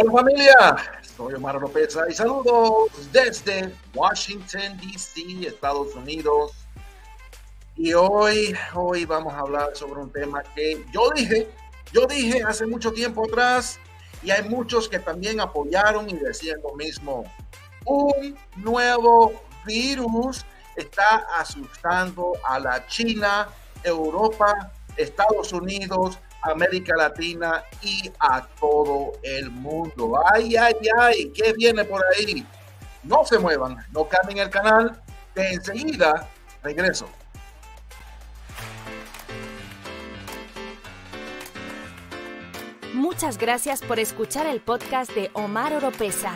Hola familia, soy Omar López y saludos desde Washington, D.C., Estados Unidos. Y hoy, hoy vamos a hablar sobre un tema que yo dije, yo dije hace mucho tiempo atrás y hay muchos que también apoyaron y decían lo mismo. Un nuevo virus está asustando a la China, Europa, Estados Unidos, América Latina y a todo el mundo. Ay, ay, ay, ¿qué viene por ahí? No se muevan, no cambien el canal, que enseguida regreso. Muchas gracias por escuchar el podcast de Omar Oropesa.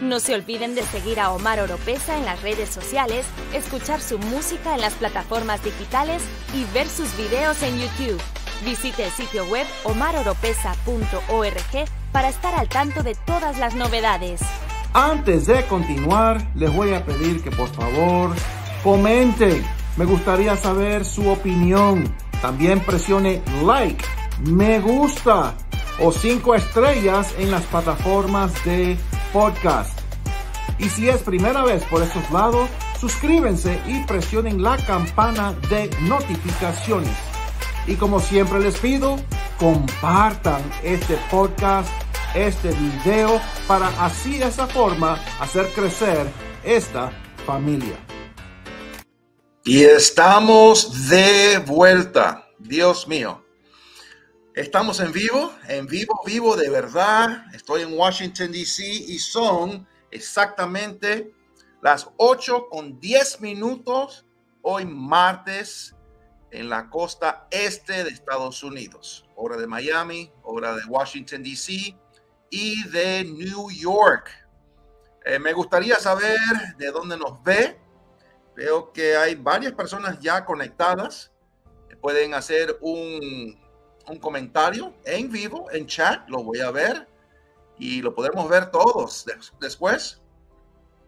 No se olviden de seguir a Omar Oropesa en las redes sociales, escuchar su música en las plataformas digitales y ver sus videos en YouTube. Visite el sitio web omaroropesa.org para estar al tanto de todas las novedades. Antes de continuar, les voy a pedir que por favor comenten. Me gustaría saber su opinión. También presione like, me gusta o cinco estrellas en las plataformas de podcast. Y si es primera vez por estos lados, suscríbanse y presionen la campana de notificaciones. Y como siempre les pido, compartan este podcast, este video, para así de esa forma hacer crecer esta familia. Y estamos de vuelta. Dios mío. Estamos en vivo, en vivo, vivo de verdad. Estoy en Washington, D.C. y son exactamente las 8 con 10 minutos hoy martes en la costa este de Estados Unidos. Hora de Miami, hora de Washington, D.C. y de New York. Eh, me gustaría saber de dónde nos ve. Veo que hay varias personas ya conectadas. Pueden hacer un un comentario en vivo, en chat, lo voy a ver y lo podemos ver todos después.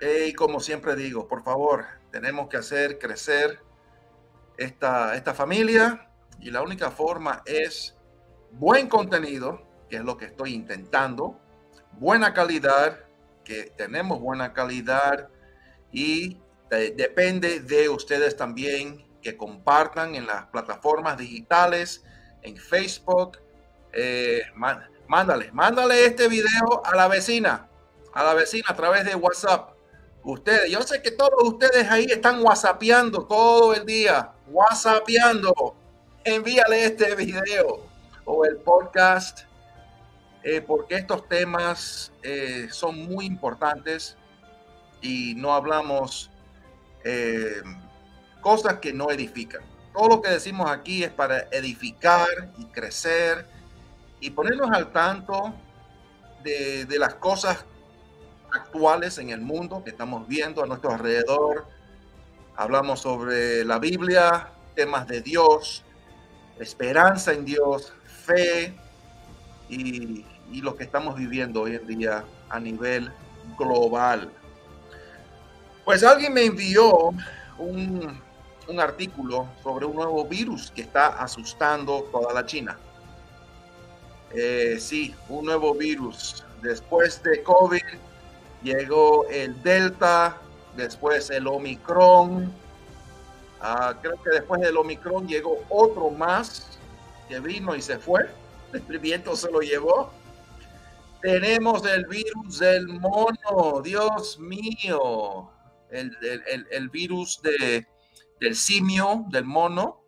Y como siempre digo, por favor, tenemos que hacer crecer esta, esta familia y la única forma es buen contenido, que es lo que estoy intentando, buena calidad, que tenemos buena calidad y depende de ustedes también que compartan en las plataformas digitales en Facebook. Eh, mándale, mándale este video a la vecina, a la vecina a través de WhatsApp. Ustedes, yo sé que todos ustedes ahí están WhatsAppeando todo el día, WhatsAppeando. Envíale este video o el podcast, eh, porque estos temas eh, son muy importantes y no hablamos cosas que no edifican. Todo lo que decimos aquí es para edificar y crecer y ponernos al tanto de, las cosas actuales en el mundo que estamos viendo a nuestro alrededor. Hablamos sobre la Biblia, temas de Dios, esperanza en Dios, fe y, y lo que estamos viviendo hoy en día a nivel global. Pues alguien me envió un, un artículo sobre un nuevo virus que está asustando toda la China. Eh, sí, un nuevo virus. Después de COVID llegó el Delta, después el Omicron. Ah, creo que después del Omicron llegó otro más que vino y se fue. El viento se lo llevó. Tenemos el virus del mono, Dios mío. el virus de, del simio, del mono,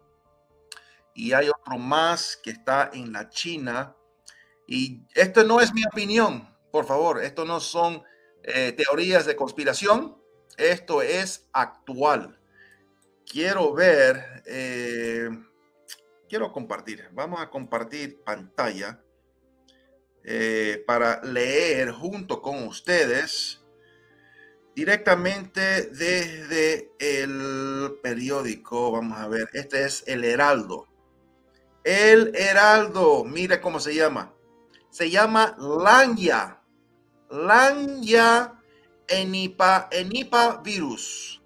y hay otro más que está en la China. Y esto no es mi opinión, por favor, esto no son eh, teorías de conspiración, esto es actual. Quiero ver, eh, quiero compartir, vamos a compartir pantalla eh, para leer junto con ustedes directamente desde el periódico. Vamos a ver, este es el Heraldo. El Heraldo, mire cómo se llama. Se llama Lanya. Lanya enipa, enipa virus.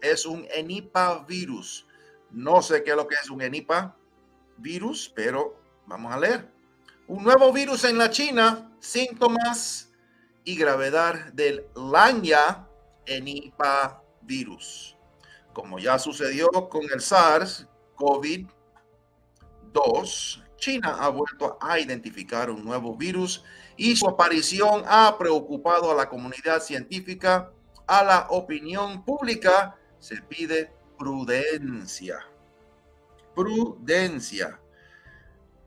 Es un enipa virus. No sé qué es lo que es un enipa virus, pero vamos a leer. Un nuevo virus en la China síntomas y gravedad del Lanya Enipa virus. Como ya sucedió con el SARS COVID-2, China ha vuelto a identificar un nuevo virus y su aparición ha preocupado a la comunidad científica, a la opinión pública. Se pide prudencia. Prudencia.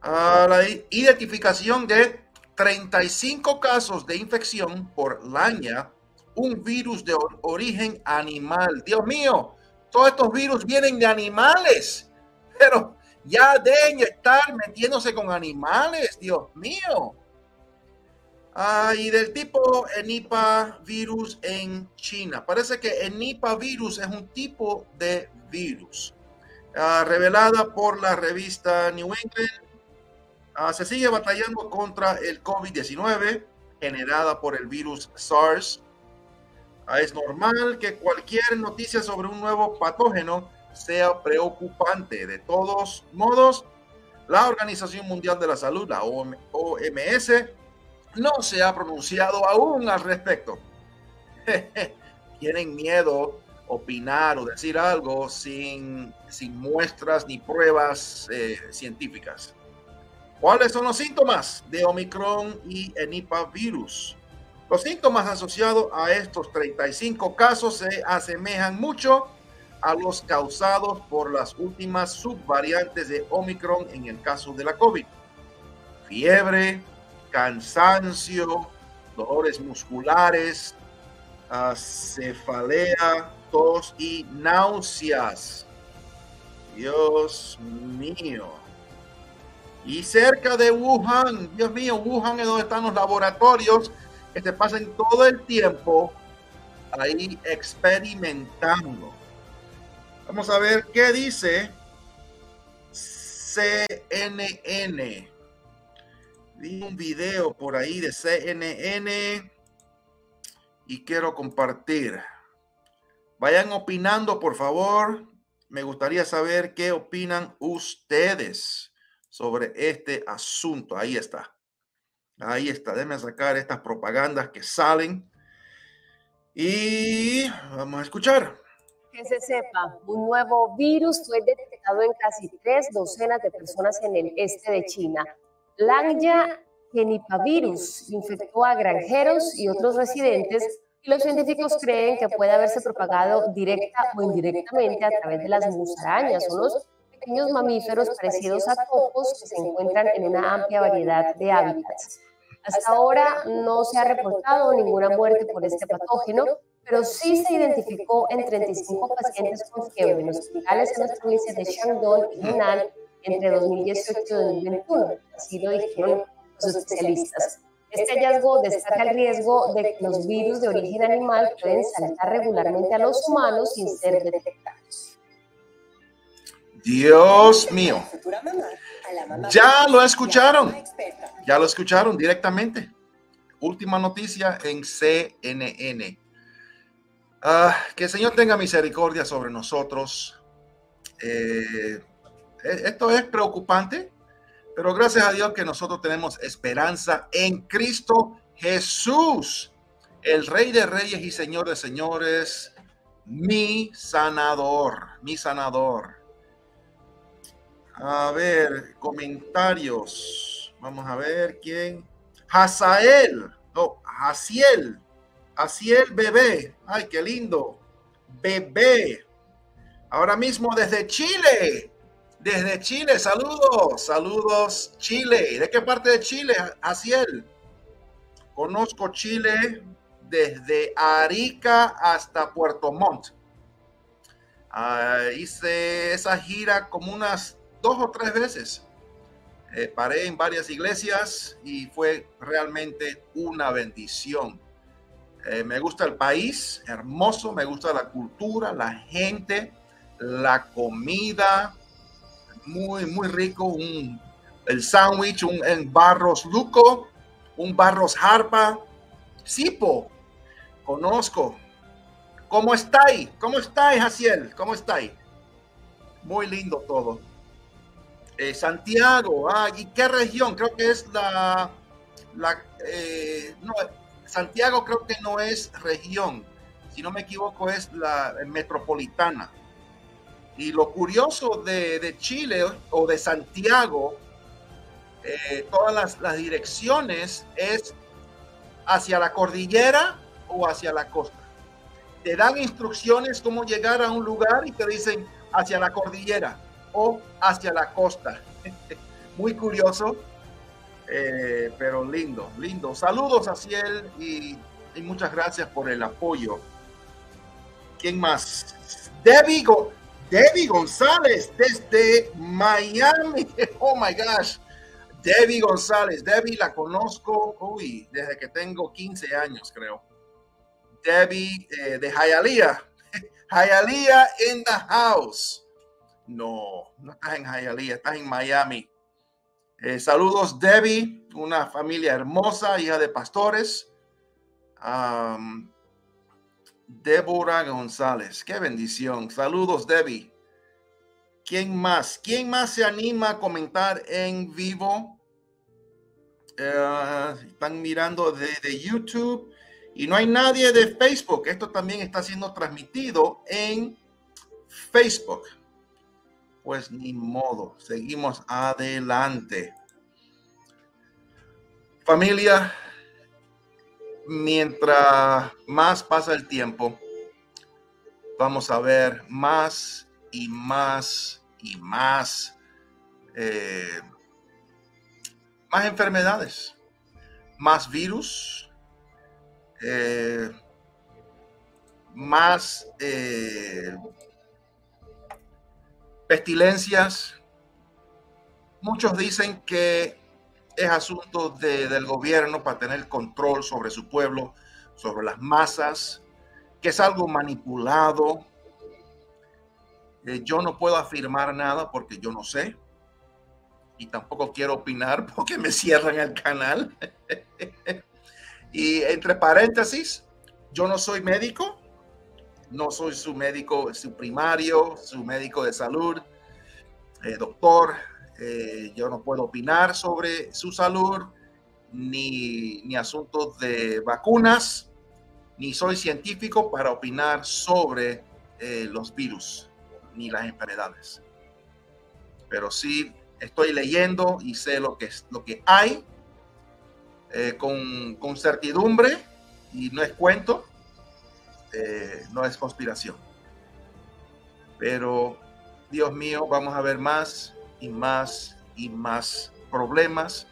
A la identificación de 35 casos de infección por laña, un virus de origen animal. Dios mío, todos estos virus vienen de animales, pero ya deben estar metiéndose con animales, Dios mío. Ah, y del tipo Enipa virus en China. Parece que Enipa virus es un tipo de virus. Ah, revelada por la revista New England, ah, se sigue batallando contra el COVID-19 generada por el virus SARS. Ah, es normal que cualquier noticia sobre un nuevo patógeno sea preocupante. De todos modos, la Organización Mundial de la Salud, la OMS, no se ha pronunciado aún al respecto. Tienen miedo opinar o decir algo sin, sin muestras ni pruebas eh, científicas. ¿Cuáles son los síntomas de Omicron y virus? Los síntomas asociados a estos 35 casos se asemejan mucho a los causados por las últimas subvariantes de Omicron en el caso de la COVID. Fiebre, cansancio, dolores musculares, cefalea, tos y náuseas. Dios mío. Y cerca de Wuhan, Dios mío, Wuhan es donde están los laboratorios que se pasan todo el tiempo ahí experimentando. Vamos a ver qué dice CNN. Vi un video por ahí de CNN y quiero compartir. Vayan opinando, por favor. Me gustaría saber qué opinan ustedes sobre este asunto. Ahí está. Ahí está. Déjenme sacar estas propagandas que salen. Y vamos a escuchar. Que se sepa, un nuevo virus fue detectado en casi tres docenas de personas en el este de China. Lanya genipavirus infectó a granjeros y otros residentes y los científicos creen que puede haberse propagado directa o indirectamente a través de las musarañas o los pequeños mamíferos parecidos a topos que se encuentran en una amplia variedad de hábitats. Hasta ahora no se ha reportado ninguna muerte por este patógeno, pero sí se identificó en 35 pacientes con fiebre en hospitales en las provincias de Shandong y Hunan entre 2018 y 2021. Así lo dijeron los especialistas. Este hallazgo destaca el riesgo de que los virus de origen animal pueden saltar regularmente a los humanos sin ser detectados. Dios mío. Ya lo escucharon. Ya lo escucharon directamente. Última noticia en CNN. Ah, que el Señor tenga misericordia sobre nosotros. Eh, esto es preocupante, pero gracias a Dios que nosotros tenemos esperanza en Cristo Jesús, el Rey de Reyes y Señor de Señores, mi sanador, mi sanador. A ver, comentarios. Vamos a ver quién. Hazael, no, Haziel, Haziel bebé. Ay, qué lindo. Bebé. Ahora mismo desde Chile. Desde Chile, saludos, saludos Chile. ¿De qué parte de Chile, Haziel? Conozco Chile desde Arica hasta Puerto Montt. Ah, hice esa gira como unas dos o tres veces. Eh, paré en varias iglesias y fue realmente una bendición. Eh, me gusta el país, hermoso, me gusta la cultura, la gente, la comida, muy, muy rico. Un, el sándwich, un en barros luco, un barros harpa. Sipo, conozco. ¿Cómo estáis? ¿Cómo estáis, Jaciel? ¿Cómo estáis? Muy lindo todo. Eh, Santiago, ah, ¿y qué región? Creo que es la la, no, Santiago creo que no es región, si no me equivoco es la metropolitana. Y lo curioso de, Chile o de Santiago, todas las direcciones es hacia la cordillera o hacia la costa. Te dan instrucciones cómo llegar a un lugar y te dicen hacia la cordillera o hacia la costa. Muy curioso, eh, pero lindo, lindo. Saludos a Ciel y, muchas gracias por el apoyo. ¿Quién más? Debbie, Debbie González desde Miami. Oh my gosh. Debbie González, Debbie la conozco, uy, desde que tengo 15 años, creo. Debbie eh, de Hialeah. Hialeah in the house. No, no estás en Hialeah, estás en Miami. Eh, saludos, Debbie, una familia hermosa, hija de pastores. Um, Débora González, qué bendición. Saludos, Debbie. ¿Quién más? ¿Quién más se anima a comentar en vivo? Eh, están mirando de, YouTube y no hay nadie de Facebook. Esto también está siendo transmitido en Facebook. Pues ni modo, seguimos adelante. Familia, mientras más pasa el tiempo, vamos a ver más y más y más eh, más enfermedades, más virus, eh, más eh, pestilencias. Muchos dicen que es asunto del gobierno para tener control sobre su pueblo, sobre las masas, que es algo manipulado. Eh, yo no puedo afirmar nada porque yo no sé y tampoco quiero opinar porque me cierran el canal. y entre paréntesis, yo no soy médico, no soy su médico, su primario, su médico de salud, eh, doctor. Eh, yo no puedo opinar sobre su salud, ni, ni asuntos de vacunas, ni soy científico para opinar sobre eh, los virus ni las enfermedades. Pero sí estoy leyendo y sé lo que, lo que hay eh, con, certidumbre y no es cuento, no es conspiración. Pero, Dios mío, vamos a ver más y más y más problemas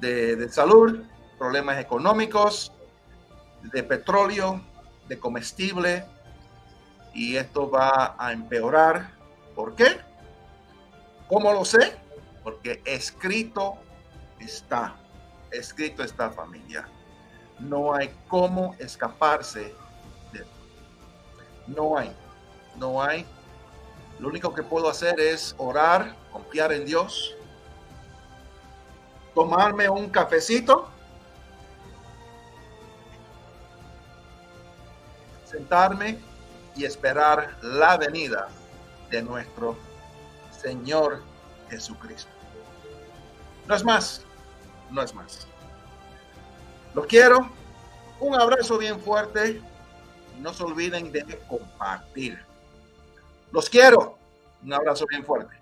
de, de salud, problemas económicos, de petróleo, de comestible, y esto va a empeorar. ¿Por qué? ¿Cómo lo sé? Porque escrito está, escrito está familia. No hay cómo escaparse de No hay, no hay. Lo único que puedo hacer es orar, confiar en Dios, tomarme un cafecito, sentarme y esperar la venida de nuestro Señor Jesucristo. No es más, no es más. Los quiero. Un abrazo bien fuerte. No se olviden de compartir. Los quiero. Un abrazo bien fuerte.